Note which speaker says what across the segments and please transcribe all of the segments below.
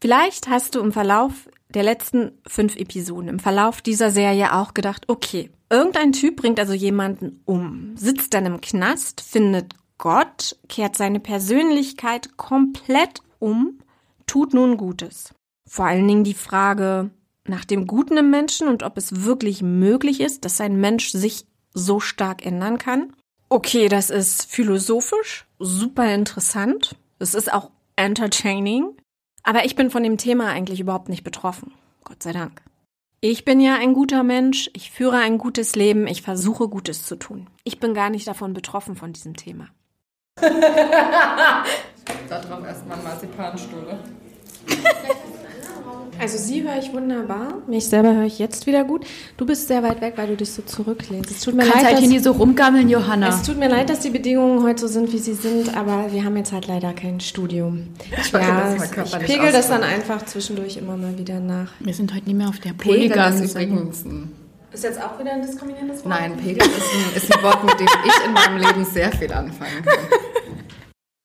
Speaker 1: Vielleicht hast du im Verlauf der letzten fünf Episoden, im Verlauf dieser Serie auch gedacht, okay, irgendein Typ bringt also jemanden um, sitzt dann im Knast, findet Gott, kehrt seine Persönlichkeit komplett um, tut nun Gutes. Vor allen Dingen die Frage nach dem Guten im Menschen und ob es wirklich möglich ist, dass ein Mensch sich so stark ändern kann. Okay, das ist philosophisch, super interessant. Es ist auch entertaining. Aber ich bin von dem Thema eigentlich überhaupt nicht betroffen. Gott sei Dank. Ich bin ja ein guter Mensch, ich führe ein gutes Leben, ich versuche Gutes zu tun. Ich bin gar nicht davon betroffen von diesem Thema.
Speaker 2: da drauf erstmal Marzipanstuhle.
Speaker 1: Also sie höre ich wunderbar. Mich selber höre ich jetzt wieder gut. Du bist sehr weit weg, weil du dich so zurücklehnst.
Speaker 3: Es tut mir Kannst leid, halt hier nie so rumgammeln, Johanna.
Speaker 1: Es tut mir leid, dass die Bedingungen heute so sind, wie sie sind, aber wir haben jetzt halt leider kein Studium. Ich, ja, das ich pegel das dann einfach zwischendurch immer mal wieder nach.
Speaker 3: Wir sind heute nicht mehr auf der Polygon.
Speaker 2: ist übrigens
Speaker 1: ist jetzt auch wieder ein diskriminierendes Wort?
Speaker 2: Nein, Pegel ist ein, ist ein Wort, mit dem ich in meinem Leben sehr viel anfangen kann.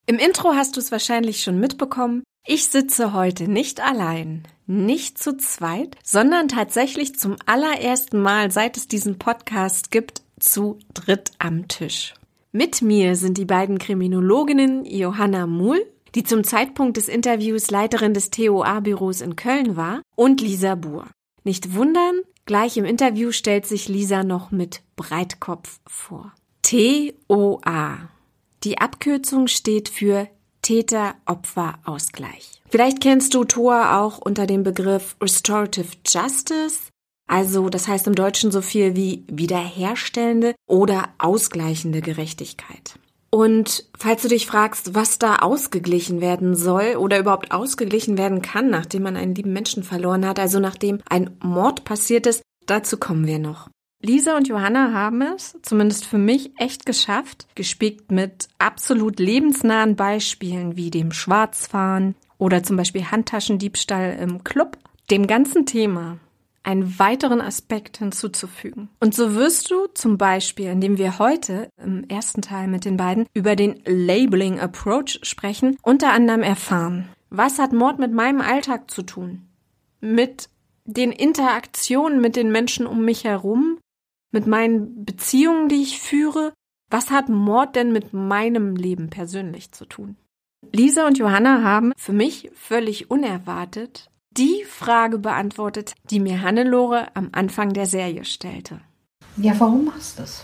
Speaker 1: Im Intro hast du es wahrscheinlich schon mitbekommen. Ich sitze heute nicht allein, nicht zu zweit, sondern tatsächlich zum allerersten Mal, seit es diesen Podcast gibt, zu dritt am Tisch. Mit mir sind die beiden Kriminologinnen Johanna Muhl, die zum Zeitpunkt des Interviews Leiterin des TOA-Büros in Köln war, und Lisa Buhr. Nicht wundern, gleich im Interview stellt sich Lisa noch mit Breitkopf vor. TOA. Die Abkürzung steht für Täter-Opfer-Ausgleich. Vielleicht kennst du TOA auch unter dem Begriff Restorative Justice. Also, das heißt im Deutschen so viel wie wiederherstellende oder ausgleichende Gerechtigkeit. Und falls du dich fragst, was da ausgeglichen werden soll oder überhaupt ausgeglichen werden kann, nachdem man einen lieben Menschen verloren hat, also nachdem ein Mord passiert ist, dazu kommen wir noch. Lisa und Johanna haben es, zumindest für mich, echt geschafft, gespickt mit absolut lebensnahen Beispielen wie dem Schwarzfahren oder zum Beispiel Handtaschendiebstahl im Club, dem ganzen Thema einen weiteren Aspekt hinzuzufügen. Und so wirst du zum Beispiel, indem wir heute im ersten Teil mit den beiden über den Labeling Approach sprechen, unter anderem erfahren, was hat Mord mit meinem Alltag zu tun? Mit den Interaktionen mit den Menschen um mich herum? Mit meinen Beziehungen, die ich führe. Was hat Mord denn mit meinem Leben persönlich zu tun? Lisa und Johanna haben für mich völlig unerwartet die Frage beantwortet, die mir Hannelore am Anfang der Serie stellte.
Speaker 3: Ja, warum machst du das?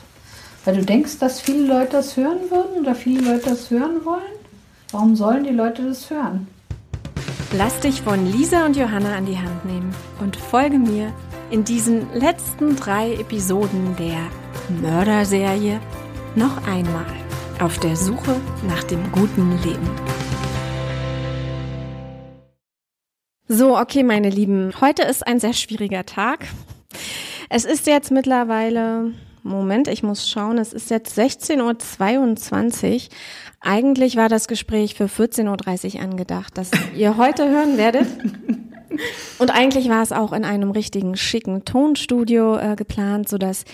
Speaker 3: Weil du denkst, dass viele Leute das hören würden oder viele Leute das hören wollen? Warum sollen die Leute das hören?
Speaker 1: Lass dich von Lisa und Johanna an die Hand nehmen und folge mir in diesen letzten drei Episoden der Mörderserie noch einmal auf der Suche nach dem guten Leben. So, okay, meine Lieben, heute ist ein sehr schwieriger Tag. Es ist jetzt mittlerweile, Moment, ich muss schauen, es ist jetzt 16.22 Uhr. Eigentlich war das Gespräch für 14.30 Uhr angedacht, das ihr heute hören werdet. Und eigentlich war es auch in einem richtigen schicken Tonstudio äh, geplant, so dass,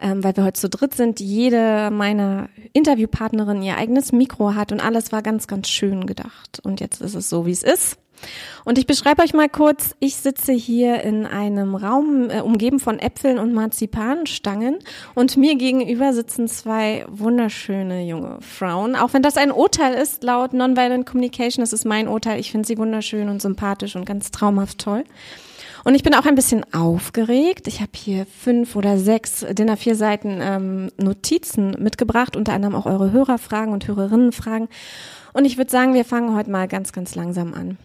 Speaker 1: ähm, weil wir heute zu dritt sind, jede meiner Interviewpartnerinnen ihr eigenes Mikro hat und alles war ganz, ganz schön gedacht. Und jetzt ist es so, wie es ist. Und ich beschreibe euch mal kurz, ich sitze hier in einem Raum äh, umgeben von Äpfeln und Marzipanstangen und mir gegenüber sitzen zwei wunderschöne junge Frauen. Auch wenn das ein Urteil ist, laut Nonviolent Communication, das ist mein Urteil. Ich finde sie wunderschön und sympathisch und ganz traumhaft toll. Und ich bin auch ein bisschen aufgeregt. Ich habe hier fünf oder sechs Dinner vier Seiten ähm, Notizen mitgebracht, unter anderem auch eure Hörerfragen und Hörerinnenfragen. Und ich würde sagen, wir fangen heute mal ganz, ganz langsam an.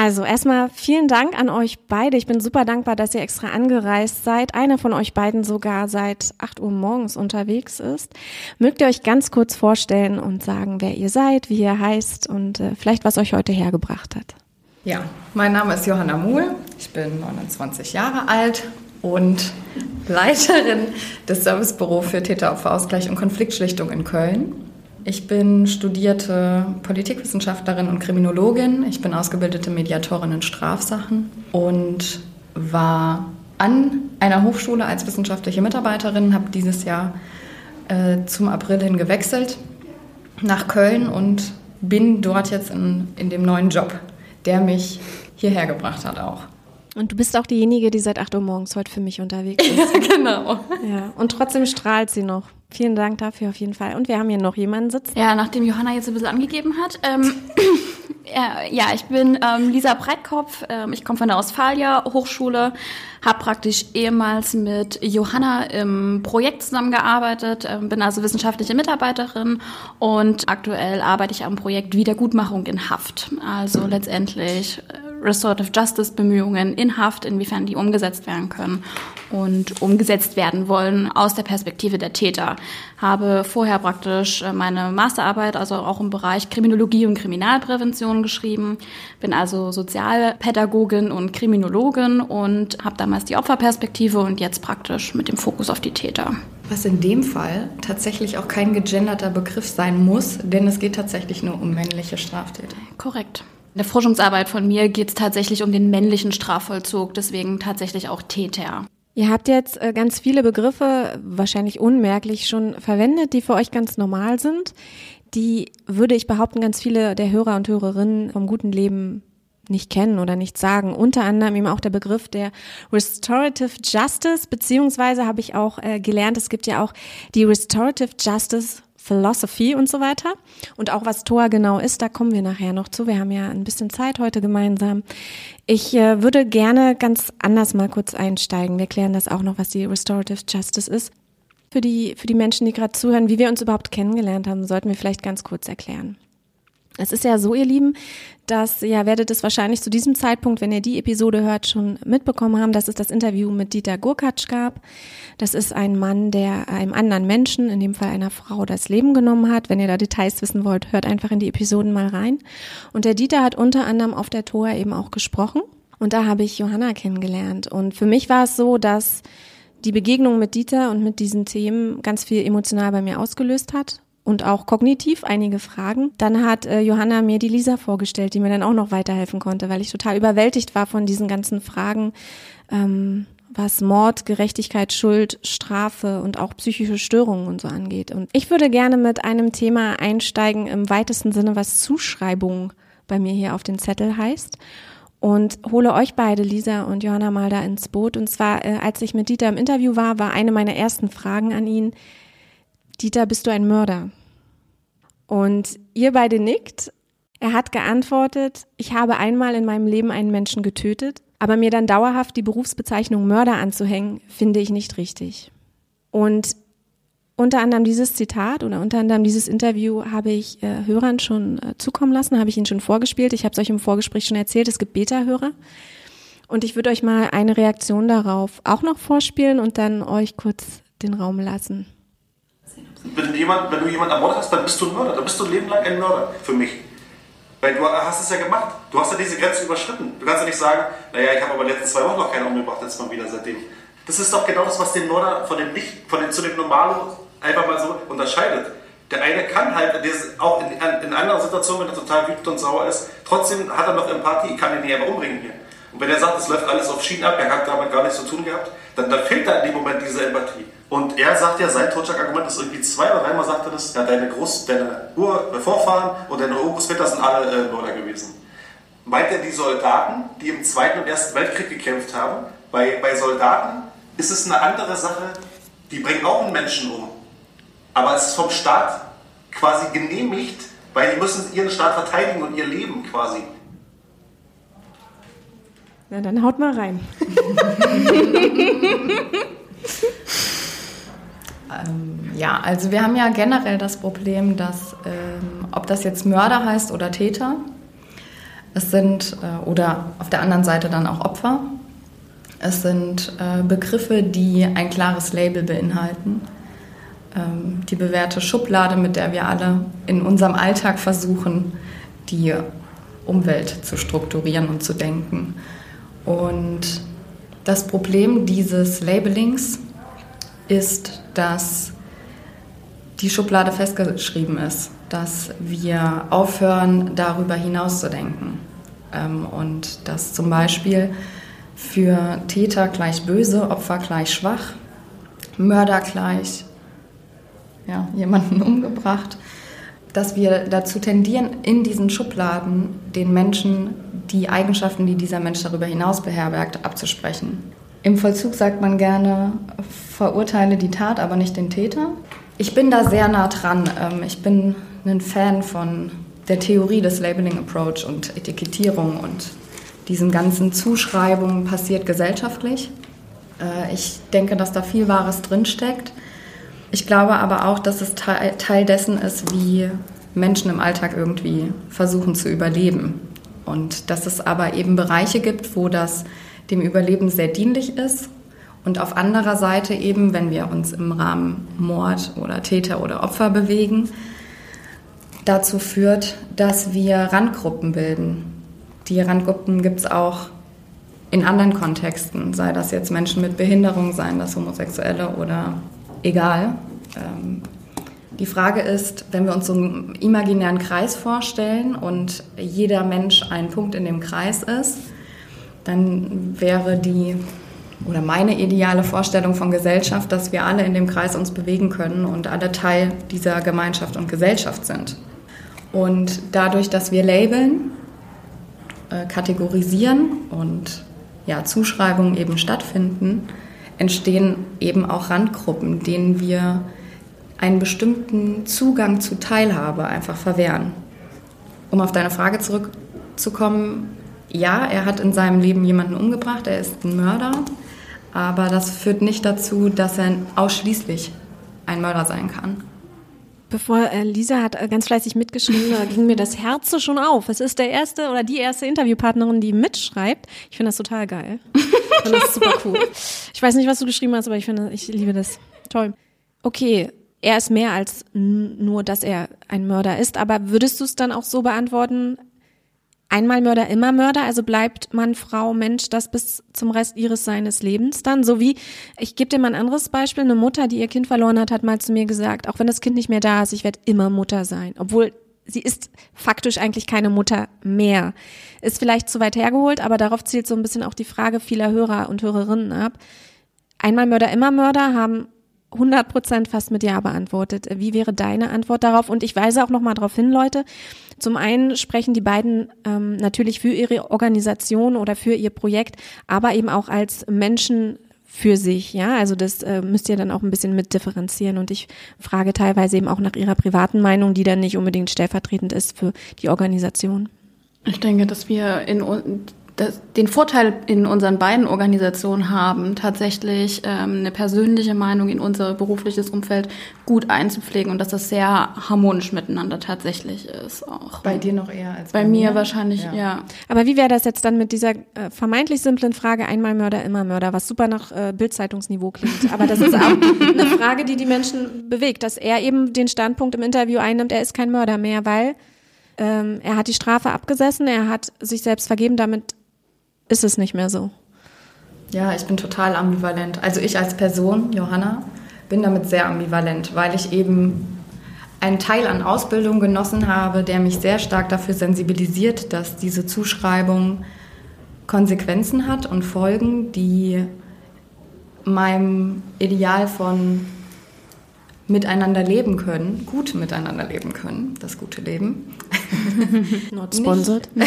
Speaker 1: Also erstmal vielen Dank an euch beide. Ich bin super dankbar, dass ihr extra angereist seid. Einer von euch beiden sogar seit 8 Uhr morgens unterwegs ist. Mögt ihr euch ganz kurz vorstellen und sagen, wer ihr seid, wie ihr heißt und äh, vielleicht was euch heute hergebracht hat?
Speaker 2: Ja, mein Name ist Johanna Muhl. Ich bin 29 Jahre alt und Leiterin des Servicebüro für Täteropferausgleich und Konfliktschlichtung in Köln. Ich bin studierte Politikwissenschaftlerin und Kriminologin. Ich bin ausgebildete Mediatorin in Strafsachen und war an einer Hochschule als wissenschaftliche Mitarbeiterin, habe dieses Jahr äh, zum April hin gewechselt nach Köln und bin dort jetzt in, in dem neuen Job, der mich hierher gebracht hat auch.
Speaker 1: Und du bist auch diejenige, die seit 8 Uhr morgens heute für mich unterwegs ist.
Speaker 2: Ja, genau.
Speaker 1: Ja, und trotzdem strahlt sie noch. Vielen Dank dafür auf jeden Fall. Und wir haben hier noch jemanden sitzen.
Speaker 4: Ja, nachdem Johanna jetzt ein bisschen angegeben hat. Ähm, ja, ich bin ähm, Lisa Breitkopf. Ähm, ich komme von der Ostfalia Hochschule, habe praktisch ehemals mit Johanna im Projekt zusammengearbeitet, ähm, bin also wissenschaftliche Mitarbeiterin und aktuell arbeite ich am Projekt Wiedergutmachung in Haft. Also letztendlich äh, Restorative Justice Bemühungen in Haft, inwiefern die umgesetzt werden können und umgesetzt werden wollen aus der Perspektive der Täter. Habe vorher praktisch äh, meine Masterarbeit, also auch im Bereich Kriminologie und Kriminalprävention geschrieben, bin also Sozialpädagogin und Kriminologin und habe damals die Opferperspektive und jetzt praktisch mit dem Fokus auf die Täter.
Speaker 2: Was in dem Fall tatsächlich auch kein gegenderter Begriff sein muss, denn es geht tatsächlich nur um männliche Straftäter.
Speaker 4: Korrekt. In der Forschungsarbeit von mir geht es tatsächlich um den männlichen Strafvollzug, deswegen tatsächlich auch Täter.
Speaker 1: Ihr habt jetzt äh, ganz viele Begriffe, wahrscheinlich unmerklich schon verwendet, die für euch ganz normal sind. Die würde ich behaupten, ganz viele der Hörer und Hörerinnen vom guten Leben nicht kennen oder nicht sagen. Unter anderem eben auch der Begriff der Restorative Justice, beziehungsweise habe ich auch äh, gelernt, es gibt ja auch die Restorative Justice Philosophy und so weiter. Und auch was TOA genau ist, da kommen wir nachher noch zu. Wir haben ja ein bisschen Zeit heute gemeinsam. Ich äh, würde gerne ganz anders mal kurz einsteigen. Wir klären das auch noch, was die Restorative Justice ist. Für die, für die Menschen, die gerade zuhören, wie wir uns überhaupt kennengelernt haben, sollten wir vielleicht ganz kurz erklären. Es ist ja so, ihr Lieben, dass, ja, werdet es wahrscheinlich zu diesem Zeitpunkt, wenn ihr die Episode hört, schon mitbekommen haben, dass es das Interview mit Dieter Gurkatsch gab. Das ist ein Mann, der einem anderen Menschen, in dem Fall einer Frau, das Leben genommen hat. Wenn ihr da Details wissen wollt, hört einfach in die Episoden mal rein. Und der Dieter hat unter anderem auf der Tor eben auch gesprochen. Und da habe ich Johanna kennengelernt. Und für mich war es so, dass die Begegnung mit Dieter und mit diesen Themen ganz viel emotional bei mir ausgelöst hat und auch kognitiv einige Fragen. Dann hat äh, Johanna mir die Lisa vorgestellt, die mir dann auch noch weiterhelfen konnte, weil ich total überwältigt war von diesen ganzen Fragen, ähm, was Mord, Gerechtigkeit, Schuld, Strafe und auch psychische Störungen und so angeht. Und ich würde gerne mit einem Thema einsteigen im weitesten Sinne, was Zuschreibung bei mir hier auf den Zettel heißt und hole euch beide, Lisa und Johanna, mal da ins Boot. Und zwar, äh, als ich mit Dieter im Interview war, war eine meiner ersten Fragen an ihn, Dieter, bist du ein Mörder? Und ihr beide nickt. Er hat geantwortet, ich habe einmal in meinem Leben einen Menschen getötet, aber mir dann dauerhaft die Berufsbezeichnung Mörder anzuhängen, finde ich nicht richtig. Und unter anderem dieses Zitat oder unter anderem dieses Interview habe ich äh, Hörern schon äh, zukommen lassen, habe ich Ihnen schon vorgespielt. Ich habe es euch im Vorgespräch schon erzählt, es gibt Beta-Hörer. Und ich würde euch mal eine Reaktion darauf auch noch vorspielen und dann euch kurz den Raum lassen.
Speaker 5: Wenn, jemand, wenn du jemanden ermordet hast, dann bist du ein Mörder. Dann bist du ein Leben lang ein Mörder für mich. Weil du hast es ja gemacht. Du hast ja diese Grenze überschritten. Du kannst ja nicht sagen, naja, ich habe aber letzten zwei Wochen noch keinen umgebracht, jetzt mal wieder seitdem. Das ist doch genau das, was den Mörder von dem nicht, von dem zu dem Normalen einfach mal so unterscheidet. Der eine kann halt, auch in, in anderen Situationen, wenn er total wütend und sauer ist, trotzdem hat er noch Empathie, ich kann ihn nicht einfach umbringen hier. Und wenn er sagt, es läuft alles auf Schienen ab, er hat damit gar nichts zu tun gehabt, dann, dann fehlt da in dem Moment diese Empathie. Und er sagt ja, sein Totschlagargument ist irgendwie zwei oder dreimal sagt er das, ja, deine, Groß-, deine Ur Vorfahren und deine Urgroßväter sind alle äh, Mörder gewesen. Meint er die Soldaten, die im Zweiten und Ersten Weltkrieg gekämpft haben? Bei, bei Soldaten ist es eine andere Sache, die bringen auch einen Menschen um. Aber es ist vom Staat quasi genehmigt, weil die müssen ihren Staat verteidigen und ihr Leben quasi.
Speaker 1: Na, dann haut mal rein.
Speaker 2: Ähm, ja, also wir haben ja generell das Problem, dass ähm, ob das jetzt Mörder heißt oder Täter, es sind äh, oder auf der anderen Seite dann auch Opfer. Es sind äh, Begriffe, die ein klares Label beinhalten. Ähm, die bewährte Schublade, mit der wir alle in unserem Alltag versuchen, die Umwelt zu strukturieren und zu denken. Und das Problem dieses Labelings ist, dass die Schublade festgeschrieben ist, dass wir aufhören, darüber hinaus zu denken. Ähm, und dass zum Beispiel für Täter gleich böse, Opfer gleich schwach, Mörder gleich ja, jemanden umgebracht, dass wir dazu tendieren, in diesen Schubladen den Menschen die Eigenschaften, die dieser Mensch darüber hinaus beherbergt, abzusprechen. Im Vollzug sagt man gerne, verurteile die Tat, aber nicht den Täter. Ich bin da sehr nah dran. Ähm, ich bin ein Fan von der Theorie des Labeling Approach und Etikettierung und diesen ganzen Zuschreibungen passiert gesellschaftlich. Äh, ich denke, dass da viel Wahres drinsteckt. Ich glaube aber auch, dass es Teil dessen ist, wie Menschen im Alltag irgendwie versuchen zu überleben. Und dass es aber eben Bereiche gibt, wo das dem Überleben sehr dienlich ist. Und auf anderer Seite eben, wenn wir uns im Rahmen Mord oder Täter oder Opfer bewegen, dazu führt, dass wir Randgruppen bilden. Die Randgruppen gibt es auch in anderen Kontexten, sei das jetzt Menschen mit Behinderung, seien das Homosexuelle oder egal. Ähm, die Frage ist, wenn wir uns so einen imaginären Kreis vorstellen und jeder Mensch ein Punkt in dem Kreis ist, dann wäre die oder meine ideale Vorstellung von Gesellschaft, dass wir alle in dem Kreis uns bewegen können und alle Teil dieser Gemeinschaft und Gesellschaft sind. Und dadurch, dass wir labeln, äh, kategorisieren und ja, Zuschreibungen eben stattfinden, entstehen eben auch Randgruppen, denen wir einen bestimmten Zugang zu Teilhabe einfach verwehren. Um auf deine Frage zurückzukommen, ja, er hat in seinem Leben jemanden umgebracht, er ist ein Mörder, aber das führt nicht dazu, dass er ausschließlich ein Mörder sein kann.
Speaker 1: Bevor äh, Lisa hat äh, ganz fleißig mitgeschrieben, da ging mir das Herz schon auf. Es ist der erste oder die erste Interviewpartnerin, die mitschreibt. Ich finde das total geil. Ich finde das super cool. Ich weiß nicht, was du geschrieben hast, aber ich finde, ich liebe das. Toll. Okay, er ist mehr als nur, dass er ein Mörder ist, aber würdest du es dann auch so beantworten, einmal Mörder, immer Mörder, also bleibt man Frau, Mensch, das bis zum Rest ihres seines Lebens dann, so wie, ich gebe dir mal ein anderes Beispiel, eine Mutter, die ihr Kind verloren hat, hat mal zu mir gesagt, auch wenn das Kind nicht mehr da ist, ich werde immer Mutter sein, obwohl sie ist faktisch eigentlich keine Mutter mehr. Ist vielleicht zu weit hergeholt, aber darauf zielt so ein bisschen auch die Frage vieler Hörer und Hörerinnen ab. Einmal Mörder, immer Mörder haben 100 Prozent fast mit Ja beantwortet. Wie wäre deine Antwort darauf? Und ich weise auch nochmal darauf hin, Leute. Zum einen sprechen die beiden ähm, natürlich für ihre Organisation oder für ihr Projekt, aber eben auch als Menschen für sich, ja, also das äh, müsst ihr dann auch ein bisschen mit differenzieren und ich frage teilweise eben auch nach ihrer privaten Meinung, die dann nicht unbedingt stellvertretend ist für die Organisation.
Speaker 4: Ich denke, dass wir in das, den Vorteil in unseren beiden Organisationen haben, tatsächlich ähm, eine persönliche Meinung in unser berufliches Umfeld gut einzupflegen und dass das sehr harmonisch miteinander tatsächlich ist. Auch.
Speaker 2: Bei dir noch eher als
Speaker 4: bei, bei mir, mir wahrscheinlich, ja. ja.
Speaker 1: Aber wie wäre das jetzt dann mit dieser äh, vermeintlich simplen Frage einmal Mörder, immer Mörder, was super nach äh, Bildzeitungsniveau klingt. Aber das ist auch eine Frage, die die Menschen bewegt, dass er eben den Standpunkt im Interview einnimmt, er ist kein Mörder mehr, weil ähm, er hat die Strafe abgesessen, er hat sich selbst vergeben, damit ist es nicht mehr so.
Speaker 2: Ja, ich bin total ambivalent. Also ich als Person, Johanna, bin damit sehr ambivalent, weil ich eben einen Teil an Ausbildung genossen habe, der mich sehr stark dafür sensibilisiert, dass diese Zuschreibung Konsequenzen hat und Folgen, die meinem Ideal von miteinander leben können, gut miteinander leben können, das gute Leben.
Speaker 1: Not sponsored.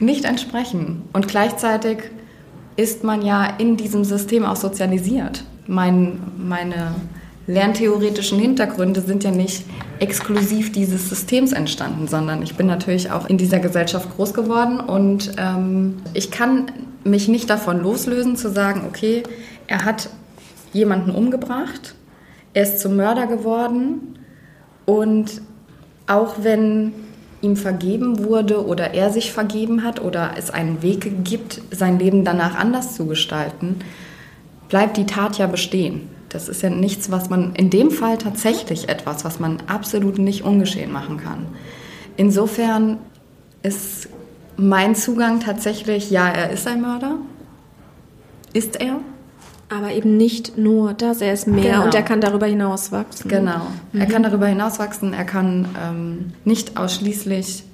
Speaker 2: nicht entsprechen. Und gleichzeitig ist man ja in diesem System auch sozialisiert. Mein, meine lerntheoretischen Hintergründe sind ja nicht exklusiv dieses Systems entstanden, sondern ich bin natürlich auch in dieser Gesellschaft groß geworden und ähm, ich kann mich nicht davon loslösen zu sagen, okay, er hat jemanden umgebracht, er ist zum Mörder geworden und auch wenn ihm vergeben wurde oder er sich vergeben hat oder es einen Weg gibt, sein Leben danach anders zu gestalten, bleibt die Tat ja bestehen. Das ist ja nichts, was man in dem Fall tatsächlich etwas, was man absolut nicht ungeschehen machen kann. Insofern ist mein Zugang tatsächlich, ja, er ist ein Mörder. Ist er?
Speaker 1: Aber eben nicht nur das, er ist mehr genau. und er kann darüber hinaus wachsen.
Speaker 2: Genau, mhm. er kann darüber hinaus wachsen, er kann ähm, nicht ausschließlich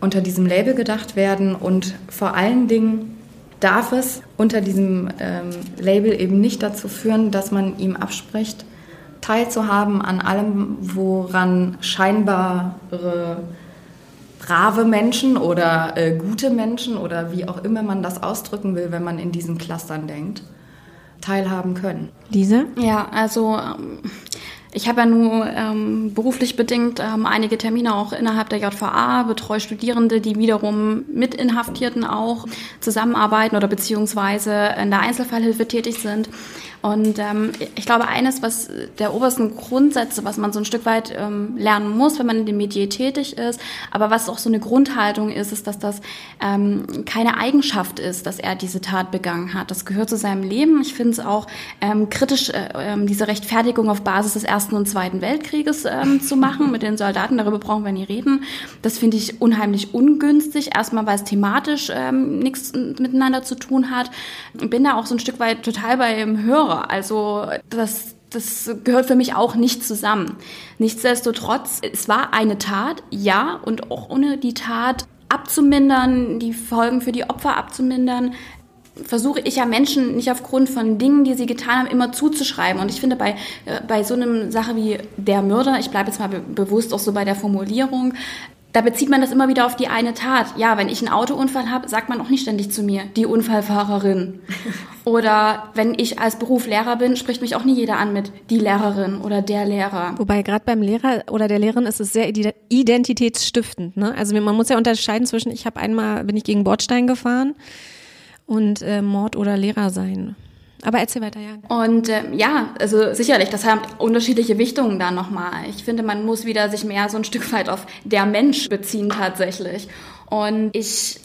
Speaker 2: unter diesem Label gedacht werden und vor allen Dingen darf es unter diesem ähm, Label eben nicht dazu führen, dass man ihm abspricht, teilzuhaben an allem, woran scheinbare brave Menschen oder äh, gute Menschen oder wie auch immer man das ausdrücken will, wenn man in diesen Clustern denkt, teilhaben können.
Speaker 1: Lisa?
Speaker 4: Ja, also ähm, ich habe ja nur ähm, beruflich bedingt ähm, einige Termine auch innerhalb der JVA, betreue Studierende, die wiederum mit Inhaftierten auch zusammenarbeiten oder beziehungsweise in der Einzelfallhilfe tätig sind. Und ähm, ich glaube, eines, was der obersten Grundsätze, was man so ein Stück weit ähm, lernen muss, wenn man in dem Metier tätig ist, aber was auch so eine Grundhaltung ist, ist, dass das ähm, keine Eigenschaft ist, dass er diese Tat begangen hat. Das gehört zu seinem Leben. Ich finde es auch ähm, kritisch, äh, äh, diese Rechtfertigung auf Basis des Ersten und Zweiten Weltkrieges ähm, zu machen mit den Soldaten. Darüber brauchen wir nie reden. Das finde ich unheimlich ungünstig. Erstmal, weil es thematisch ähm, nichts miteinander zu tun hat. Bin da auch so ein Stück weit total beim Hörer Genre. Also das, das gehört für mich auch nicht zusammen. Nichtsdestotrotz, es war eine Tat, ja, und auch ohne die Tat abzumindern, die Folgen für die Opfer abzumindern, versuche ich ja Menschen nicht aufgrund von Dingen, die sie getan haben, immer zuzuschreiben. Und ich finde bei, äh, bei so einer Sache wie der Mörder, ich bleibe jetzt mal be bewusst auch so bei der Formulierung, da bezieht man das immer wieder auf die eine Tat. Ja, wenn ich einen Autounfall habe, sagt man auch nicht ständig zu mir, die Unfallfahrerin. Oder wenn ich als Beruf Lehrer bin, spricht mich auch nie jeder an mit die Lehrerin oder der Lehrer.
Speaker 1: Wobei gerade beim Lehrer oder der Lehrerin ist es sehr identitätsstiftend. Ne? Also man muss ja unterscheiden zwischen, ich habe einmal, bin ich gegen Bordstein gefahren und äh, Mord oder Lehrer sein. Aber erzähl weiter, ja.
Speaker 4: Und äh, ja, also sicherlich, das haben unterschiedliche Wichtungen da nochmal. Ich finde, man muss wieder sich mehr so ein Stück weit auf der Mensch beziehen tatsächlich. Und ich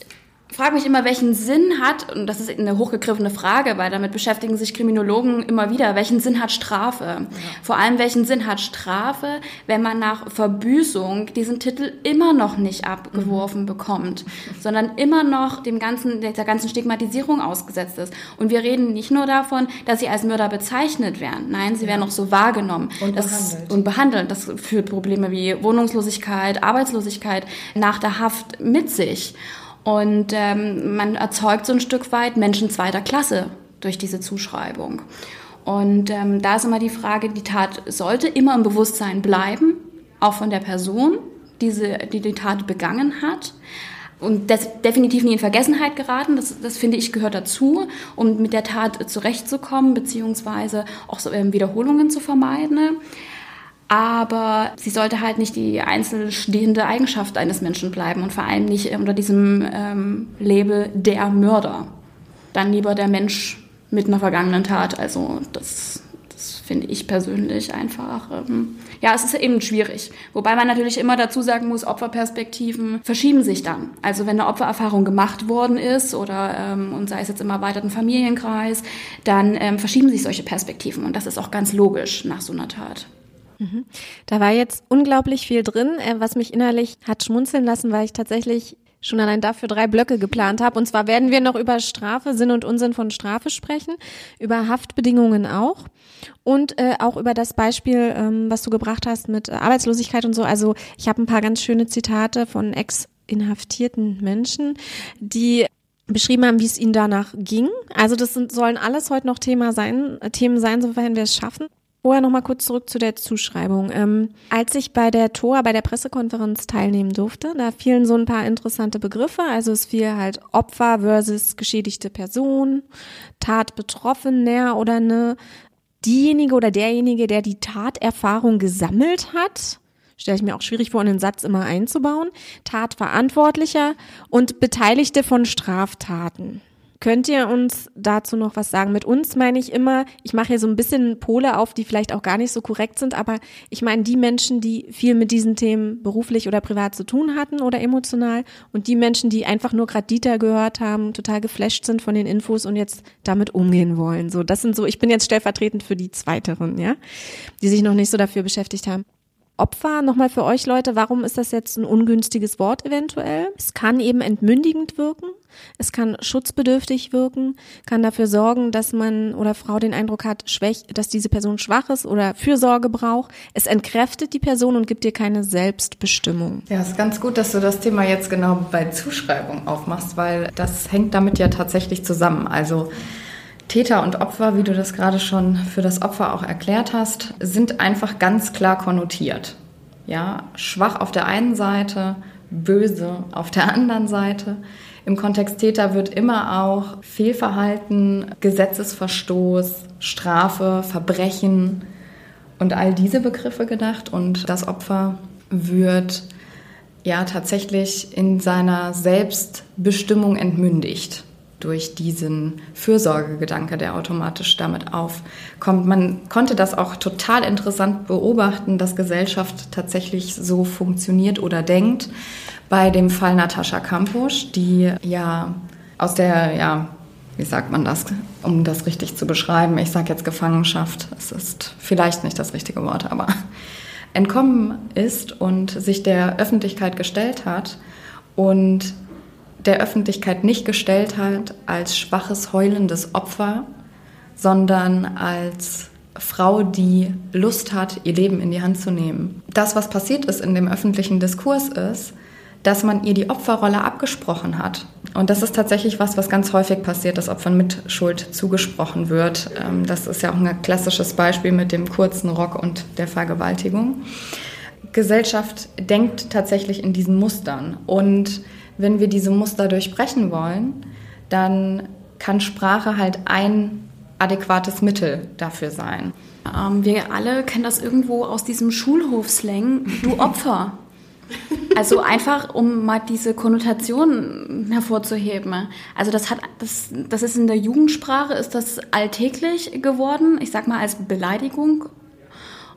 Speaker 4: frage mich immer, welchen Sinn hat, und das ist eine hochgegriffene Frage, weil damit beschäftigen sich Kriminologen immer wieder, welchen Sinn hat Strafe? Ja. Vor allem, welchen Sinn hat Strafe, wenn man nach Verbüßung diesen Titel immer noch nicht abgeworfen mhm. bekommt, sondern immer noch dem ganzen, der ganzen Stigmatisierung ausgesetzt ist. Und wir reden nicht nur davon, dass sie als Mörder bezeichnet werden. Nein, sie ja. werden auch so wahrgenommen.
Speaker 2: Und das, behandelt.
Speaker 4: Und behandelt. Das führt Probleme wie Wohnungslosigkeit, Arbeitslosigkeit nach der Haft mit sich. Und ähm, man erzeugt so ein Stück weit Menschen zweiter Klasse durch diese Zuschreibung. Und ähm, da ist immer die Frage, die Tat sollte immer im Bewusstsein bleiben, auch von der Person, diese, die die Tat begangen hat. Und das definitiv nie in Vergessenheit geraten, das, das finde ich gehört dazu, um mit der Tat zurechtzukommen, beziehungsweise auch so, ähm, Wiederholungen zu vermeiden aber sie sollte halt nicht die einzelstehende Eigenschaft eines Menschen bleiben und vor allem nicht unter diesem ähm, Label der Mörder. Dann lieber der Mensch mit einer vergangenen Tat. Also das, das finde ich persönlich einfach. Ähm, ja, es ist eben schwierig. Wobei man natürlich immer dazu sagen muss, Opferperspektiven verschieben sich dann. Also wenn eine Opfererfahrung gemacht worden ist oder ähm, und sei es jetzt im erweiterten Familienkreis, dann ähm, verschieben sich solche Perspektiven und das ist auch ganz logisch nach so einer Tat.
Speaker 1: Mhm. Da war jetzt unglaublich viel drin, äh, was mich innerlich hat schmunzeln lassen, weil ich tatsächlich schon allein dafür drei Blöcke geplant habe. Und zwar werden wir noch über Strafe, Sinn und Unsinn von Strafe sprechen, über Haftbedingungen auch und äh, auch über das Beispiel, ähm, was du gebracht hast mit Arbeitslosigkeit und so. Also ich habe ein paar ganz schöne Zitate von ex-inhaftierten Menschen, die beschrieben haben, wie es ihnen danach ging. Also das sind, sollen alles heute noch Thema sein, äh, Themen sein, sofern wir es schaffen. Vorher noch mal kurz zurück zu der Zuschreibung. Ähm, als ich bei der TOA, bei der Pressekonferenz teilnehmen durfte, da fielen so ein paar interessante Begriffe. Also es fiel halt Opfer versus geschädigte Person, Tatbetroffener oder eine, diejenige oder derjenige, der die Taterfahrung gesammelt hat. Stelle ich mir auch schwierig vor, einen Satz immer einzubauen. Tatverantwortlicher und Beteiligte von Straftaten. Könnt ihr uns dazu noch was sagen? Mit uns meine ich immer, ich mache hier so ein bisschen Pole auf, die vielleicht auch gar nicht so korrekt sind, aber ich meine die Menschen, die viel mit diesen Themen beruflich oder privat zu tun hatten oder emotional und die Menschen, die einfach nur gerade Dieter gehört haben, total geflasht sind von den Infos und jetzt damit umgehen wollen. So, das sind so, ich bin jetzt stellvertretend für die Zweiteren, ja, die sich noch nicht so dafür beschäftigt haben. Opfer, nochmal für euch Leute, warum ist das jetzt ein ungünstiges Wort eventuell? Es kann eben entmündigend wirken, es kann schutzbedürftig wirken, kann dafür sorgen, dass man oder Frau den Eindruck hat, schwäch, dass diese Person schwach ist oder Fürsorge braucht. Es entkräftet die Person und gibt ihr keine Selbstbestimmung.
Speaker 2: Ja, ist ganz gut, dass du das Thema jetzt genau bei Zuschreibung aufmachst, weil das hängt damit ja tatsächlich zusammen. Also Täter und Opfer, wie du das gerade schon für das Opfer auch erklärt hast, sind einfach ganz klar konnotiert. Ja, schwach auf der einen Seite, böse auf der anderen Seite. Im Kontext Täter wird immer auch Fehlverhalten, Gesetzesverstoß, Strafe, Verbrechen und all diese Begriffe gedacht. Und das Opfer wird ja tatsächlich in seiner Selbstbestimmung entmündigt durch diesen Fürsorgegedanke, der automatisch damit aufkommt. Man konnte das auch total interessant beobachten, dass Gesellschaft tatsächlich so funktioniert oder denkt. Bei dem Fall Natascha Kampusch, die ja aus der, ja, wie sagt man das, um das richtig zu beschreiben, ich sage jetzt Gefangenschaft, es ist vielleicht nicht das richtige Wort, aber entkommen ist und sich der Öffentlichkeit gestellt hat und der Öffentlichkeit nicht gestellt hat als schwaches, heulendes Opfer, sondern als Frau, die Lust hat, ihr Leben in die Hand zu nehmen. Das, was passiert ist in dem öffentlichen Diskurs, ist, dass man ihr die Opferrolle abgesprochen hat. Und das ist tatsächlich was, was ganz häufig passiert, dass Opfern mit Schuld zugesprochen wird. Ähm, das ist ja auch ein klassisches Beispiel mit dem kurzen Rock und der Vergewaltigung. Gesellschaft denkt tatsächlich in diesen Mustern und wenn wir diese Muster durchbrechen wollen, dann kann Sprache halt ein adäquates Mittel dafür sein.
Speaker 4: Ähm, wir alle kennen das irgendwo aus diesem Schulhofslang, du Opfer. Also einfach, um mal diese Konnotation hervorzuheben. Also das hat, das, das ist in der Jugendsprache, ist das alltäglich geworden. Ich sag mal als Beleidigung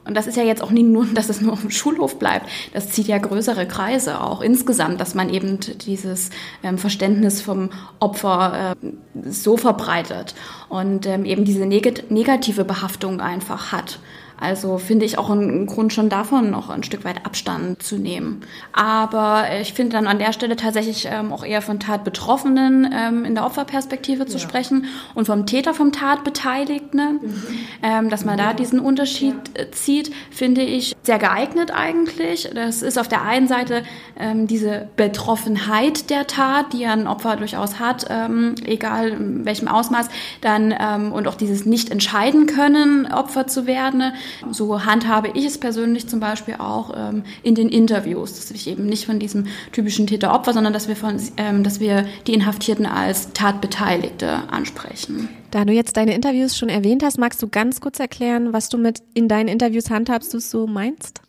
Speaker 4: und das ist ja jetzt auch nicht nur, dass es nur auf dem Schulhof bleibt. Das zieht ja größere Kreise auch insgesamt, dass man eben dieses ähm, Verständnis vom Opfer äh, so verbreitet und ähm, eben diese neg negative Behaftung einfach hat. Also finde ich auch einen Grund schon davon noch ein Stück weit Abstand zu nehmen. Aber ich finde dann an der Stelle tatsächlich ähm, auch eher von Tatbetroffenen ähm, in der Opferperspektive zu ja. sprechen und vom Täter, vom Tatbeteiligten, mhm. ähm, dass man da diesen Unterschied ja. Äh, zieht, finde ich sehr geeignet eigentlich. Das ist auf der einen Seite ähm, diese Betroffenheit der Tat, die ein Opfer durchaus hat, ähm, egal in welchem Ausmaß, dann ähm, und auch dieses nicht entscheiden können, Opfer zu werden so handhabe ich es persönlich zum Beispiel auch ähm, in den Interviews, dass ich eben nicht von diesem typischen Täter-Opfer, sondern dass wir, von, ähm, dass wir die Inhaftierten als Tatbeteiligte ansprechen.
Speaker 1: Da du jetzt deine Interviews schon erwähnt hast, magst du ganz kurz erklären, was du mit in deinen Interviews handhabst, du so meinst?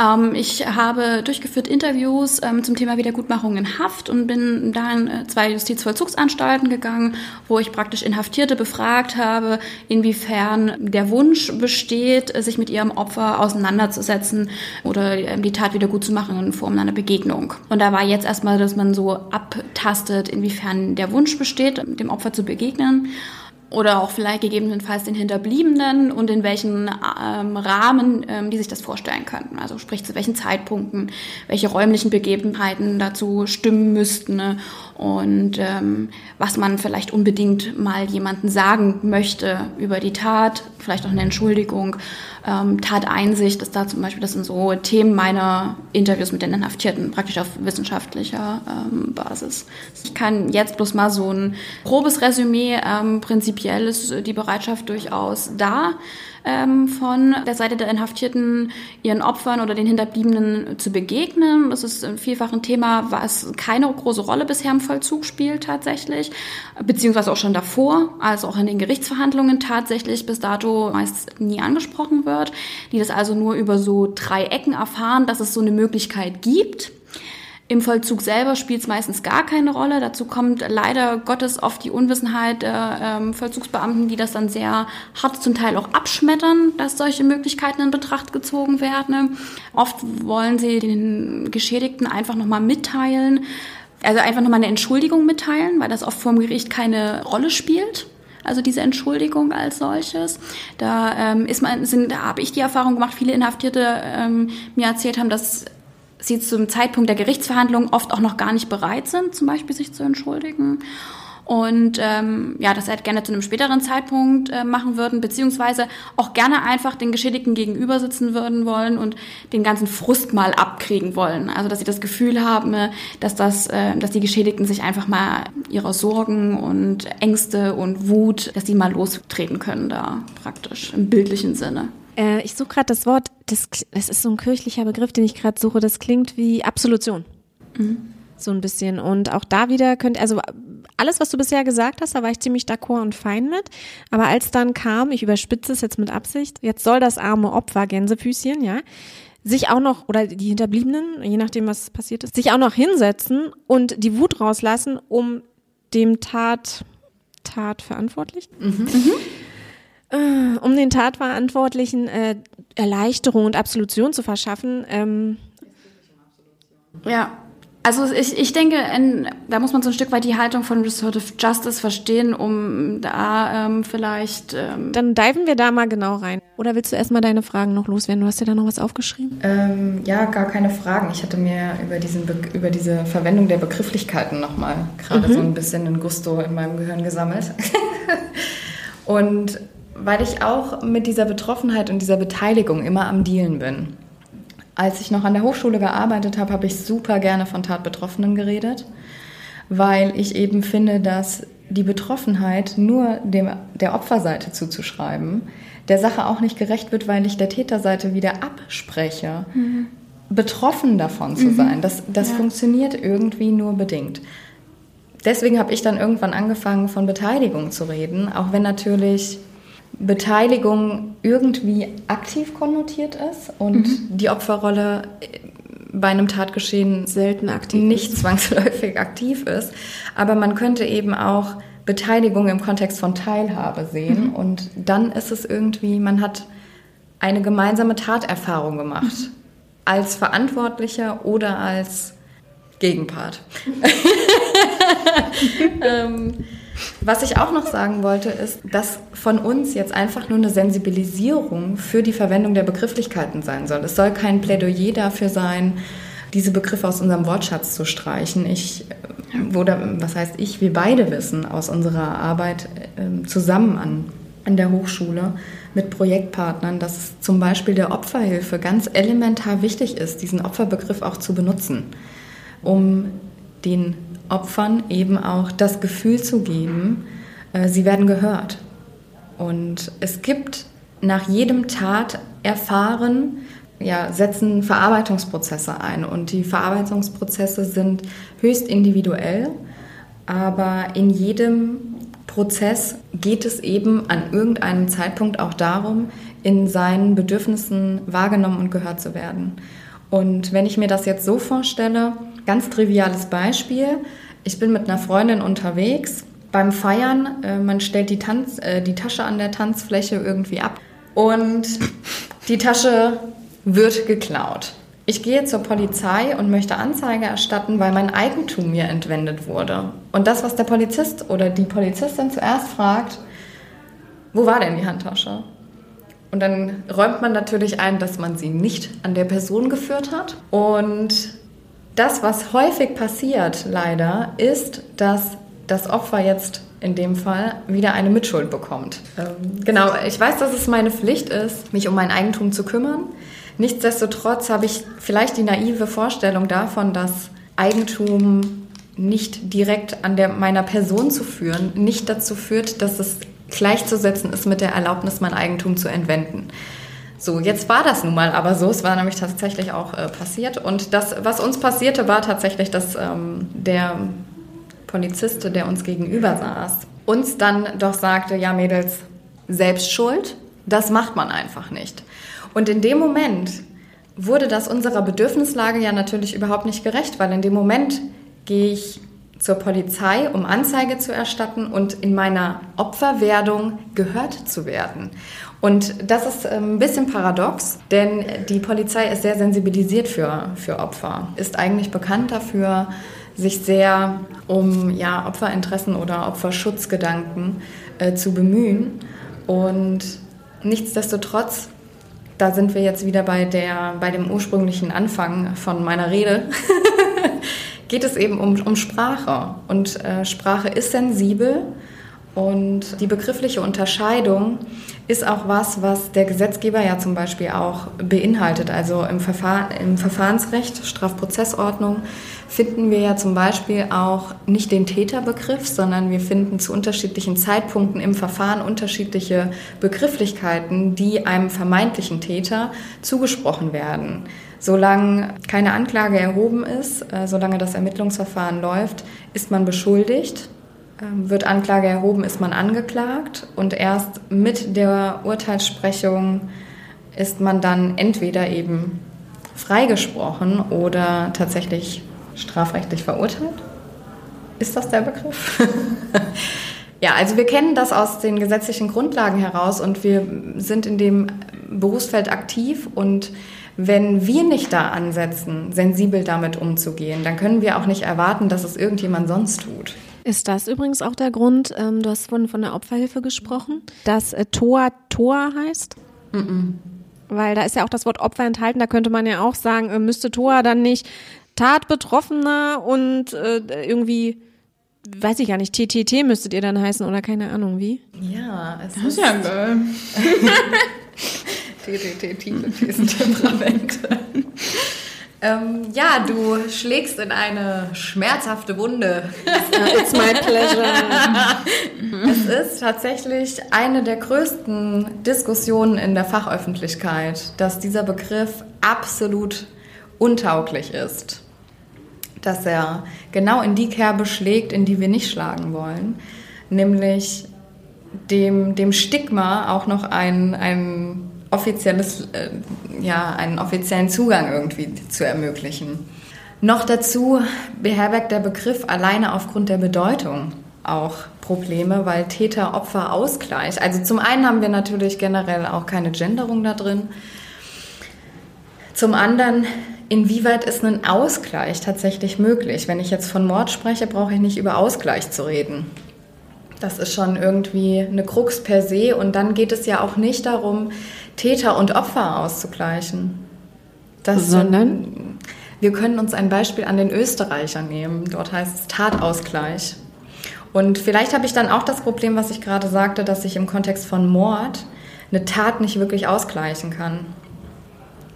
Speaker 4: Ähm, ich habe durchgeführt Interviews ähm, zum Thema Wiedergutmachung in Haft und bin da in äh, zwei Justizvollzugsanstalten gegangen, wo ich praktisch Inhaftierte befragt habe, inwiefern der Wunsch besteht, sich mit ihrem Opfer auseinanderzusetzen oder ähm, die Tat wieder gut zu machen in Form einer Begegnung. Und da war jetzt erstmal, dass man so abtastet, inwiefern der Wunsch besteht, dem Opfer zu begegnen oder auch vielleicht gegebenenfalls den Hinterbliebenen und in welchen ähm, Rahmen ähm, die sich das vorstellen könnten. Also sprich zu welchen Zeitpunkten, welche räumlichen Begebenheiten dazu stimmen müssten ne? und ähm, was man vielleicht unbedingt mal jemanden sagen möchte über die Tat, vielleicht auch eine Entschuldigung, ähm, Tateinsicht ist da zum Beispiel, das sind so Themen meiner Interviews mit den Inhaftierten, praktisch auf wissenschaftlicher ähm, Basis. Ich kann jetzt bloß mal so ein grobes Resümee, ähm, prinzipiell ist die Bereitschaft durchaus da ähm, von der Seite der Inhaftierten ihren Opfern oder den Hinterbliebenen zu begegnen. Das ist vielfach ein Thema, was keine große Rolle bisher im Vollzug spielt tatsächlich, beziehungsweise auch schon davor, also auch in den Gerichtsverhandlungen tatsächlich bis dato meist nie angesprochen wird, die das also nur über so drei Ecken erfahren, dass es so eine Möglichkeit gibt. Im Vollzug selber spielt es meistens gar keine Rolle. Dazu kommt leider Gottes oft die Unwissenheit der ähm, Vollzugsbeamten, die das dann sehr hart zum Teil auch abschmettern, dass solche Möglichkeiten in Betracht gezogen werden. Oft wollen sie den Geschädigten einfach nochmal mitteilen, also einfach nochmal eine Entschuldigung mitteilen, weil das oft vor dem Gericht keine Rolle spielt also diese Entschuldigung als solches. Da ähm, ist man, sind, da habe ich die Erfahrung gemacht, viele Inhaftierte ähm, mir erzählt haben, dass sie zum Zeitpunkt der Gerichtsverhandlung oft auch noch gar nicht bereit sind, zum Beispiel sich zu entschuldigen. und ähm, ja, das halt gerne zu einem späteren Zeitpunkt äh, machen würden, beziehungsweise auch gerne einfach den Geschädigten gegenüber sitzen würden wollen und den ganzen Frust mal abkriegen wollen. Also dass sie das Gefühl haben, dass das, äh, dass die Geschädigten sich einfach mal ihrer Sorgen und Ängste und Wut, dass die mal lostreten können da praktisch im bildlichen Sinne.
Speaker 1: Äh, ich suche gerade das Wort, das, das ist so ein kirchlicher Begriff, den ich gerade suche, das klingt wie Absolution. Mhm. So ein bisschen. Und auch da wieder könnte, also alles, was du bisher gesagt hast, da war ich ziemlich d'accord und fein mit. Aber als dann kam, ich überspitze es jetzt mit Absicht, jetzt soll das arme Opfer, Gänsefüßchen, ja, sich auch noch, oder die Hinterbliebenen, je nachdem, was passiert ist, sich auch noch hinsetzen und die Wut rauslassen, um dem Tat, Tatverantwortlichen, mhm. Mhm. Um den Tatverantwortlichen äh, Erleichterung und Absolution zu verschaffen. Ähm,
Speaker 4: ja, also ich, ich denke, in, da muss man so ein Stück weit die Haltung von Restorative Justice verstehen, um da ähm, vielleicht... Ähm
Speaker 1: Dann diven wir da mal genau rein. Oder willst du erstmal deine Fragen noch loswerden? Du hast dir da noch was aufgeschrieben?
Speaker 2: Ähm, ja, gar keine Fragen. Ich hatte mir über, diesen Be über diese Verwendung der Begrifflichkeiten nochmal gerade mhm. so ein bisschen ein Gusto in meinem Gehirn gesammelt. und weil ich auch mit dieser Betroffenheit und dieser Beteiligung immer am Dealen bin. Als ich noch an der Hochschule gearbeitet habe, habe ich super gerne von Tatbetroffenen geredet, weil ich eben finde, dass die Betroffenheit nur dem, der Opferseite zuzuschreiben, der Sache auch nicht gerecht wird, weil ich der Täterseite wieder abspreche, mhm. betroffen davon zu mhm. sein. Das, das ja. funktioniert irgendwie nur bedingt. Deswegen habe ich dann irgendwann angefangen, von Beteiligung zu reden, auch wenn natürlich Beteiligung irgendwie aktiv konnotiert ist und mhm. die Opferrolle bei einem Tatgeschehen selten aktiv nicht ist. zwangsläufig aktiv ist. Aber man könnte eben auch Beteiligung im Kontext von Teilhabe sehen mhm. und dann ist es irgendwie, man hat eine gemeinsame Taterfahrung gemacht. Mhm. Als Verantwortlicher oder als Gegenpart. ähm, was ich auch noch sagen wollte, ist, dass von uns jetzt einfach nur eine Sensibilisierung für die Verwendung der Begrifflichkeiten sein soll. Es soll kein Plädoyer dafür sein, diese Begriffe aus unserem Wortschatz zu streichen. Ich, oder was heißt ich, wir beide wissen aus unserer Arbeit äh, zusammen an, an der Hochschule mit Projektpartnern, dass zum Beispiel der Opferhilfe ganz elementar wichtig ist, diesen Opferbegriff auch zu benutzen, um den Opfern eben auch das Gefühl zu geben, äh, sie werden gehört. Und es gibt nach jedem Tat erfahren, ja, setzen Verarbeitungsprozesse ein. Und die Verarbeitungsprozesse sind höchst individuell, aber in jedem Prozess geht es eben an irgendeinem Zeitpunkt auch darum, in seinen Bedürfnissen wahrgenommen und gehört zu werden. Und wenn ich mir das jetzt so vorstelle, ganz triviales Beispiel, ich bin mit einer Freundin unterwegs beim Feiern, äh, man stellt die, Tanz, äh, die Tasche an der Tanzfläche irgendwie ab und die Tasche wird geklaut. Ich gehe zur Polizei und möchte Anzeige erstatten, weil mein Eigentum mir entwendet wurde. Und das, was der Polizist oder die Polizistin zuerst fragt, wo war denn die Handtasche? Und dann räumt man natürlich ein, dass man sie nicht an der Person geführt hat. Und das, was häufig passiert, leider, ist, dass das Opfer jetzt in dem Fall wieder eine Mitschuld bekommt. Ähm, genau, ich weiß, dass es meine Pflicht ist, mich um mein Eigentum zu kümmern. Nichtsdestotrotz habe ich vielleicht die naive Vorstellung davon, dass Eigentum nicht direkt an der, meiner Person zu führen, nicht dazu führt, dass es gleichzusetzen ist mit der Erlaubnis, mein Eigentum zu entwenden. So, jetzt war das nun mal aber so. Es war nämlich tatsächlich auch äh, passiert. Und das, was uns passierte, war tatsächlich, dass ähm, der Polizist, der uns gegenüber saß, uns dann doch sagte, ja Mädels, selbst schuld, das macht man einfach nicht. Und in dem Moment wurde das unserer Bedürfnislage ja natürlich überhaupt nicht gerecht, weil in dem Moment gehe ich zur Polizei, um Anzeige zu erstatten und in meiner Opferwerdung gehört zu werden. Und das ist ähm, ein bisschen paradox, denn die Polizei ist sehr sensibilisiert für, für Opfer, ist eigentlich bekannt dafür, sich sehr um ja, Opferinteressen oder Opferschutzgedanken äh, zu bemühen. Und nichtsdestotrotz, da sind wir jetzt wieder bei, der, bei dem ursprünglichen Anfang von meiner Rede, geht es eben um, um Sprache. Und äh, Sprache ist sensibel und die begriffliche Unterscheidung ist auch was, was der Gesetzgeber ja zum Beispiel auch beinhaltet. Also im, Verfahren, im Verfahrensrecht, Strafprozessordnung, finden wir ja zum Beispiel auch nicht den Täterbegriff, sondern wir finden zu unterschiedlichen Zeitpunkten im Verfahren unterschiedliche Begrifflichkeiten, die einem vermeintlichen Täter zugesprochen werden. Solange keine Anklage erhoben ist, äh, solange das Ermittlungsverfahren läuft, ist man beschuldigt wird Anklage erhoben, ist man angeklagt und erst mit der Urteilssprechung ist man dann entweder eben freigesprochen oder tatsächlich strafrechtlich verurteilt. Ist das der Begriff? ja, also wir kennen das aus den gesetzlichen Grundlagen heraus und wir sind in dem Berufsfeld aktiv und wenn wir nicht da ansetzen, sensibel damit umzugehen, dann können wir auch nicht erwarten, dass es irgendjemand sonst tut.
Speaker 1: Ist das übrigens auch der Grund, ähm, du hast von, von der Opferhilfe gesprochen, dass äh, TOA TOA heißt? Mm, -mm. Weil da ist ja auch das Wort Opfer enthalten, da könnte man ja auch sagen, äh, müsste TOA dann nicht Tatbetroffener und äh, irgendwie weiß ich gar nicht, TTT müsstet ihr dann heißen oder keine Ahnung wie?
Speaker 2: Ja,
Speaker 3: es das ist ja geil.
Speaker 2: TTT, tiefe Temperamente. Ähm, ja, du schlägst in eine schmerzhafte Wunde.
Speaker 1: It's my pleasure.
Speaker 2: es ist tatsächlich eine der größten Diskussionen in der Fachöffentlichkeit, dass dieser Begriff absolut untauglich ist. Dass er genau in die Kerbe schlägt, in die wir nicht schlagen wollen, nämlich dem, dem Stigma auch noch ein, ein offizielles, äh, ja, einen offiziellen Zugang irgendwie zu ermöglichen. Noch dazu beherbergt der Begriff alleine aufgrund der Bedeutung auch Probleme, weil Täter-Opfer-Ausgleich. Also zum einen haben wir natürlich generell auch keine Genderung da drin. Zum anderen, inwieweit ist ein Ausgleich tatsächlich möglich? Wenn ich jetzt von Mord spreche, brauche ich nicht über Ausgleich zu reden. Das ist schon irgendwie eine Krux per se. Und dann geht es ja auch nicht darum, Täter und Opfer auszugleichen.
Speaker 1: Das Sondern?
Speaker 2: wir können uns ein Beispiel an den Österreichern nehmen. Dort heißt es Tatausgleich. Und vielleicht habe ich dann auch das Problem, was ich gerade sagte, dass ich im Kontext von Mord eine Tat nicht wirklich ausgleichen kann.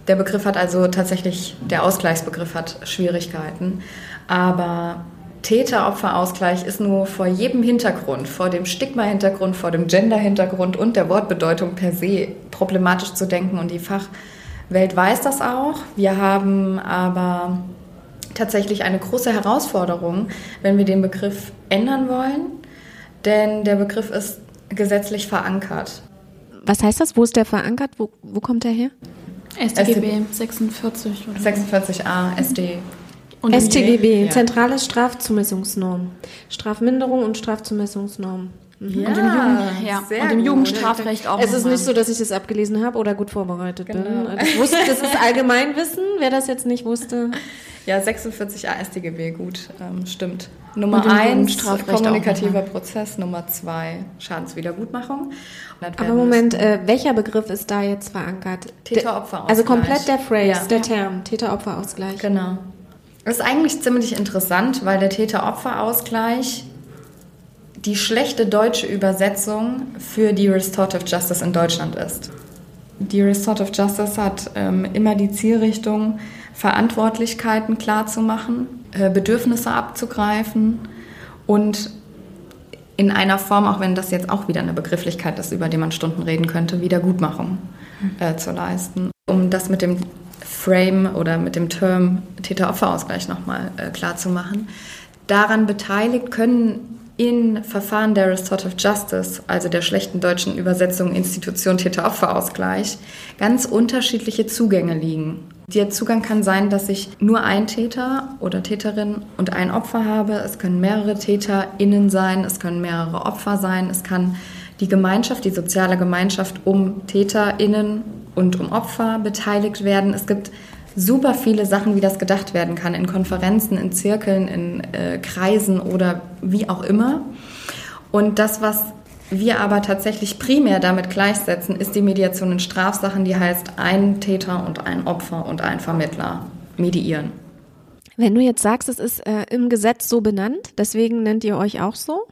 Speaker 2: Der Begriff hat also tatsächlich, der Ausgleichsbegriff hat Schwierigkeiten. Aber Täter-Opfer-Ausgleich ist nur vor jedem Hintergrund, vor dem Stigma-Hintergrund, vor dem Gender-Hintergrund und der Wortbedeutung per se problematisch zu denken. Und die Fachwelt weiß das auch. Wir haben aber tatsächlich eine große Herausforderung, wenn wir den Begriff ändern wollen, denn der Begriff ist gesetzlich verankert.
Speaker 1: Was heißt das? Wo ist der verankert? Wo, wo kommt der her?
Speaker 4: StGB 46 oder
Speaker 2: 46a SD
Speaker 1: und StGB, ja. Zentrale Strafzumessungsnorm. Strafminderung und Strafzumessungsnorm.
Speaker 4: Mhm. Ja, und im, Jugend, ja. und im Jugendstrafrecht auch.
Speaker 1: Es ist nicht so, dass ich das abgelesen habe oder gut vorbereitet genau. bin. Ich wusste, das ist Allgemeinwissen, wer das jetzt nicht wusste.
Speaker 2: Ja, 46a StGB, gut, ähm, stimmt. Nummer 1, kommunikativer Prozess. Nummer 2, Schadenswiedergutmachung.
Speaker 1: Aber Moment, äh, welcher Begriff ist da jetzt verankert?
Speaker 2: Täter-Opfer-Ausgleich.
Speaker 1: Also komplett der Phrase, ja. der Term, Täter-Opfer-Ausgleich.
Speaker 2: Genau. Ist eigentlich ziemlich interessant, weil der Täter-Opfer-Ausgleich die schlechte deutsche Übersetzung für die Restorative Justice in Deutschland ist. Die Restorative Justice hat ähm, immer die Zielrichtung, Verantwortlichkeiten klarzumachen, äh, Bedürfnisse abzugreifen und in einer Form, auch wenn das jetzt auch wieder eine Begrifflichkeit ist, über die man Stunden reden könnte, Wiedergutmachung äh, zu leisten. Um das mit dem Frame oder mit dem Term Täter-Opfer-Ausgleich nochmal äh, klar. Daran beteiligt können in Verfahren der Restorative Justice, also der schlechten deutschen Übersetzung Institution Täter-Opfer-Ausgleich, ganz unterschiedliche Zugänge liegen. Der Zugang kann sein, dass ich nur ein Täter oder Täterin und ein Opfer habe. Es können mehrere TäterInnen sein, es können mehrere Opfer sein, es kann die Gemeinschaft, die soziale Gemeinschaft um TäterInnen und um Opfer beteiligt werden. Es gibt super viele Sachen, wie das gedacht werden kann, in Konferenzen, in Zirkeln, in äh, Kreisen oder wie auch immer. Und das, was wir aber tatsächlich primär damit gleichsetzen, ist die Mediation in Strafsachen, die heißt ein Täter und ein Opfer und ein Vermittler mediieren.
Speaker 1: Wenn du jetzt sagst, es ist äh, im Gesetz so benannt, deswegen nennt ihr euch auch so?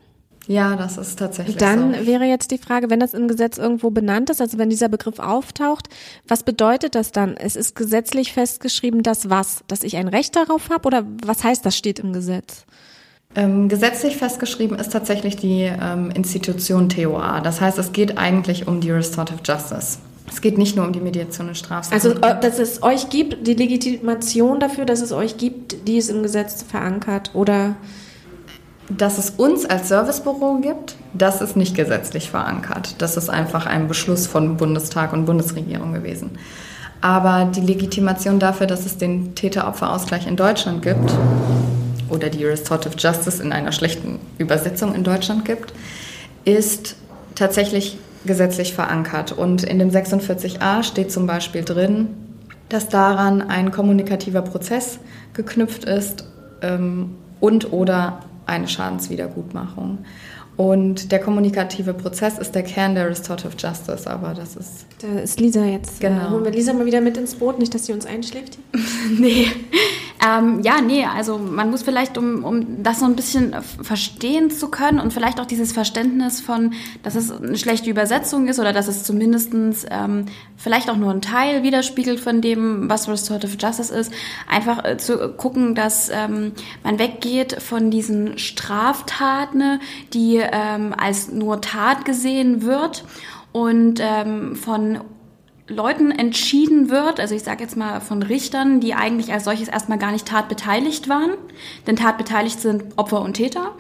Speaker 2: Ja, das ist tatsächlich
Speaker 1: Dann
Speaker 2: so.
Speaker 1: wäre jetzt die Frage, wenn das im Gesetz irgendwo benannt ist, also wenn dieser Begriff auftaucht, was bedeutet das dann? Es ist gesetzlich festgeschrieben, dass was? Dass ich ein Recht darauf habe oder was heißt, das steht im Gesetz?
Speaker 2: Ähm, gesetzlich festgeschrieben ist tatsächlich die ähm, Institution TOA. Das heißt, es geht eigentlich um die Restorative Justice. Es geht nicht nur um die Mediation in Strafsachen.
Speaker 1: Also, äh, dass es euch gibt, die Legitimation dafür, dass es euch gibt, die ist im Gesetz verankert oder
Speaker 2: Dass es uns als Servicebüro gibt, das ist nicht gesetzlich verankert. Das ist einfach ein Beschluss von Bundestag und Bundesregierung gewesen. Aber die Legitimation dafür, dass es den Täter-Opfer-Ausgleich in Deutschland gibt oder die Restorative Justice in einer schlechten Übersetzung in Deutschland gibt, ist tatsächlich gesetzlich verankert. Und in dem 46a steht zum Beispiel drin, dass daran ein kommunikativer Prozess geknüpft ist ähm, und oder eine Schadenswiedergutmachung. Und der kommunikative Prozess ist der Kern der Restorative Justice, aber das ist
Speaker 1: da ist Lisa jetzt.
Speaker 2: Genau.
Speaker 1: Äh, holen wir Lisa mal wieder mit ins Boot, nicht, dass sie uns einschläft.
Speaker 4: Nee. Ähm, ja, nee, also man muss vielleicht, um, um das so ein bisschen verstehen zu können und vielleicht auch dieses Verständnis von, dass es eine schlechte Übersetzung ist oder dass es zumindestens ähm, vielleicht auch nur ein Teil widerspiegelt von dem, was Restorative Justice ist, einfach äh, zu gucken, dass ähm, man weggeht von diesen Straftaten, die ähm, als nur Tat gesehen wird und ähm, von Leuten entschieden wird, also ich sage jetzt mal von Richtern, die eigentlich als solches erstmal gar nicht tatbeteiligt waren, denn tatbeteiligt sind Opfer und Täter,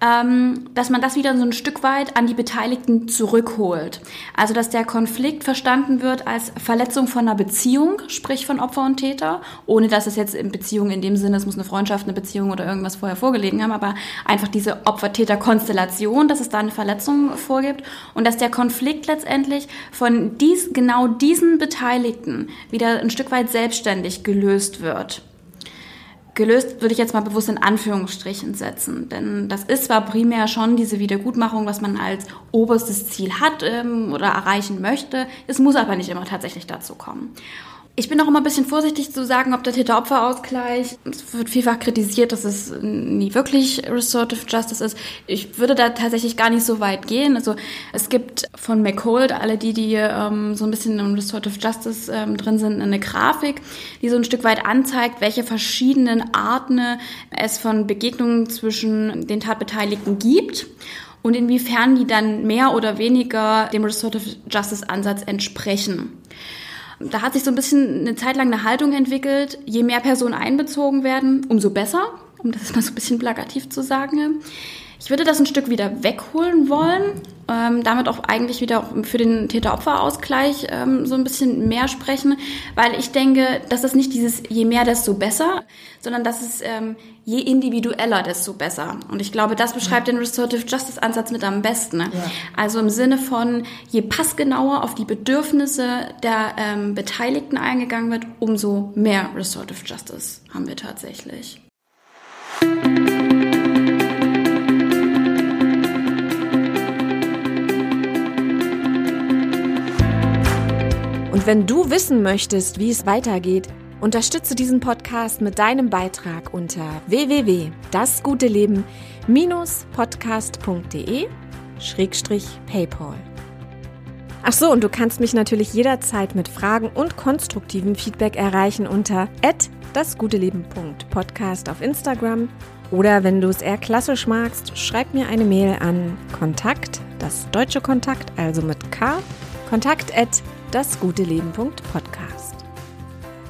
Speaker 4: ähm, dass man das wieder so ein Stück weit an die Beteiligten zurückholt. Also dass der Konflikt verstanden wird als Verletzung von einer Beziehung, sprich von Opfer und Täter, ohne dass es jetzt in Beziehung in dem Sinne, es muss eine Freundschaft, eine Beziehung oder irgendwas vorher vorgelegen haben, aber einfach diese Opfer-Täter-Konstellation, dass es da eine Verletzung vorgibt und dass der Konflikt letztendlich von dies, genau diesen Beteiligten wieder ein Stück weit selbstständig gelöst wird gelöst würde ich jetzt mal bewusst in Anführungsstrichen setzen. Denn das ist zwar primär schon diese Wiedergutmachung, was man als oberstes Ziel hat ähm, oder erreichen möchte. Es muss aber nicht immer tatsächlich dazu kommen. Ich bin auch immer ein bisschen vorsichtig zu sagen, ob der Täter-Opfer-Ausgleich, es wird vielfach kritisiert, dass es nie wirklich Restorative Justice ist. Ich würde da tatsächlich gar nicht so weit gehen. Also es gibt von McCold, alle die, die ähm, so ein bisschen im Restorative Justice ähm, drin sind, eine Grafik, die so ein Stück weit anzeigt, welche verschiedenen Arten es von Begegnungen zwischen den Tatbeteiligten gibt und inwiefern die dann mehr oder weniger dem Restorative Justice Ansatz entsprechen. Da hat sich so ein bisschen eine Zeit lang eine Haltung entwickelt, je mehr Personen einbezogen werden, umso besser, um das mal so ein bisschen plakativ zu sagen. Ich würde das ein Stück wieder wegholen wollen, ähm, damit auch eigentlich wieder für den Täter-Opfer-Ausgleich ähm, so ein bisschen mehr sprechen, weil ich denke, dass das nicht dieses je mehr, desto besser, sondern dass es ähm, je individueller, desto besser. Und ich glaube, das beschreibt den Restorative Justice Ansatz mit am besten. Ne?
Speaker 2: Ja.
Speaker 4: Also im Sinne von, je passgenauer auf die Bedürfnisse der ähm, Beteiligten eingegangen wird, umso mehr Restorative Justice haben wir tatsächlich.
Speaker 1: Und wenn du wissen möchtest, wie es weitergeht, unterstütze diesen Podcast mit deinem Beitrag unter www.dasguteleben-podcast.de-paypal. Ach so, und du kannst mich natürlich jederzeit mit Fragen und konstruktivem Feedback erreichen unter dasguteleben.podcast auf Instagram oder wenn du es eher klassisch magst, schreib mir eine Mail an Kontakt, das deutsche Kontakt, also mit K, kontakt at.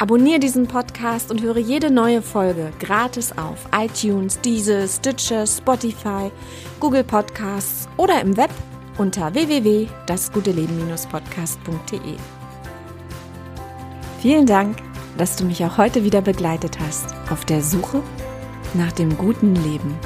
Speaker 1: Abonniere diesen Podcast und höre jede neue Folge gratis auf iTunes, Deezer, Stitcher, Spotify, Google Podcasts oder im Web unter www.dasguteleben-podcast.de. Vielen Dank, dass du mich auch heute wieder begleitet hast auf der Suche nach dem guten Leben.